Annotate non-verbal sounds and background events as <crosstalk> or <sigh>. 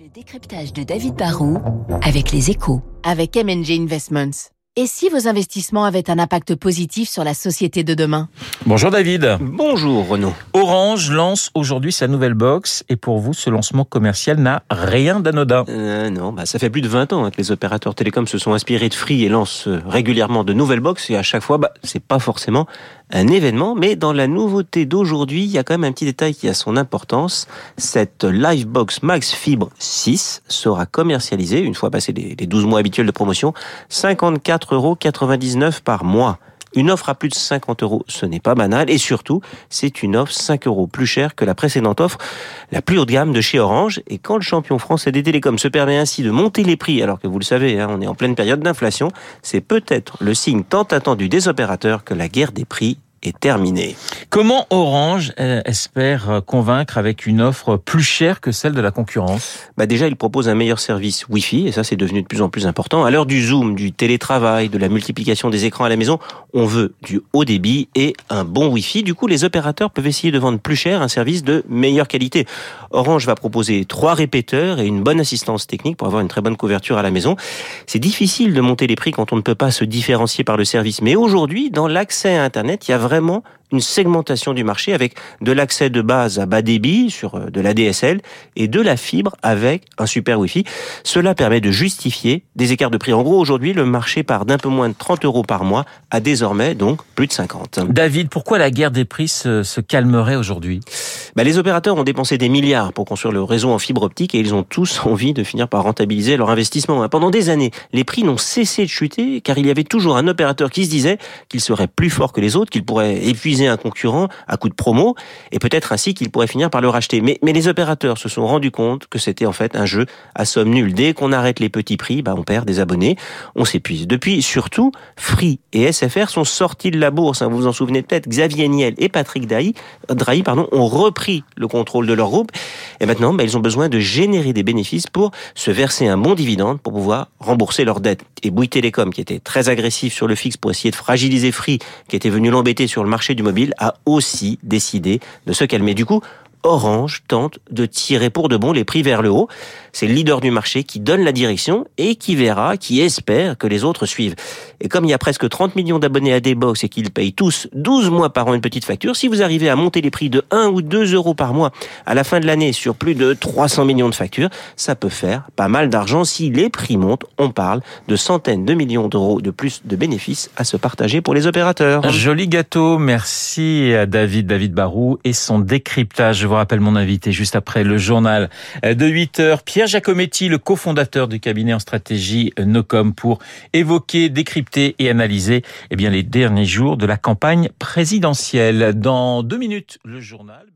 Le décryptage de David Barrault avec les échos. Avec MNG Investments. Et si vos investissements avaient un impact positif sur la société de demain Bonjour David. Bonjour Renaud. Orange lance aujourd'hui sa nouvelle box et pour vous, ce lancement commercial n'a rien d'anodin. Euh, non, bah, ça fait plus de 20 ans hein, que les opérateurs télécoms se sont inspirés de Free et lancent euh, régulièrement de nouvelles box et à chaque fois, bah, c'est pas forcément un événement, mais dans la nouveauté d'aujourd'hui, il y a quand même un petit détail qui a son importance. Cette Livebox Max Fibre 6 sera commercialisée, une fois passé les 12 mois habituels de promotion, 54,99 euros par mois. Une offre à plus de 50 euros, ce n'est pas banal. Et surtout, c'est une offre 5 euros plus chère que la précédente offre, la plus haut de gamme de chez Orange. Et quand le champion français des télécoms se permet ainsi de monter les prix, alors que vous le savez, hein, on est en pleine période d'inflation, c'est peut-être le signe tant attendu des opérateurs que la guerre des prix est terminée. Comment Orange euh, espère euh, convaincre avec une offre plus chère que celle de la concurrence? Bah Déjà, il propose un meilleur service Wi-Fi, et ça c'est devenu de plus en plus important. À l'heure du Zoom, du télétravail, de la multiplication des écrans à la maison, on veut du haut débit et un bon Wi-Fi. Du coup, les opérateurs peuvent essayer de vendre plus cher un service de meilleure qualité. Orange va proposer trois répéteurs et une bonne assistance technique pour avoir une très bonne couverture à la maison. C'est difficile de monter les prix quand on ne peut pas se différencier par le service. Mais aujourd'hui, dans l'accès à Internet, il y a vraiment une segmentation du marché avec de l'accès de base à bas débit sur euh, de la DSL et de la fibre avec un super Wi-Fi. Cela permet de justifier des écarts de prix. En gros, aujourd'hui, le marché part d'un peu moins de 30 euros par mois à désormais donc plus de 50. David, pourquoi la guerre des prix se, se calmerait aujourd'hui? Bah, Les opérateurs ont dépensé des milliards pour construire le réseau en fibre optique et ils ont tous <laughs> envie de finir par rentabiliser leur investissement. Pendant des années, les prix n'ont cessé de chuter car il y avait toujours un opérateur qui se disait qu'il serait plus fort que les autres, qu'il pourrait épuiser un concurrent à coup de promo et peut-être ainsi qu'il pourrait finir par le racheter. Mais, les opérateurs se sont rendus compte que c'était en fait un jeu à somme nulle. Dès qu'on arrête les petits prix, bah on perd des abonnés, on s'épuise. Depuis, surtout, Free et SFR sont sortis de la bourse. Hein. vous vous en souvenez peut-être, Xavier Niel et Patrick Drahi, Drahi pardon, ont repris le contrôle de leur groupe. Et maintenant, bah, ils ont besoin de générer des bénéfices pour se verser un bon dividende pour pouvoir rembourser leurs dettes. Et Bouygues Télécom, qui était très agressif sur le fixe pour essayer de fragiliser Free, qui était venu l'embêter sur le marché du mobile a aussi décidé de se calmer. Du coup, Orange tente de tirer pour de bon les prix vers le haut. C'est le leader du marché qui donne la direction et qui verra, qui espère que les autres suivent. Et comme il y a presque 30 millions d'abonnés à D-Box et qu'ils payent tous 12 mois par an une petite facture, si vous arrivez à monter les prix de 1 ou 2 euros par mois à la fin de l'année sur plus de 300 millions de factures, ça peut faire pas mal d'argent. Si les prix montent, on parle de centaines de millions d'euros de plus de bénéfices à se partager pour les opérateurs. Joli gâteau, merci à David, David Barou et son décryptage vous rappelle mon invité juste après le journal de 8 heures. Pierre Giacometti, le cofondateur du cabinet en stratégie Nocom pour évoquer, décrypter et analyser eh bien, les derniers jours de la campagne présidentielle. Dans deux minutes, le journal.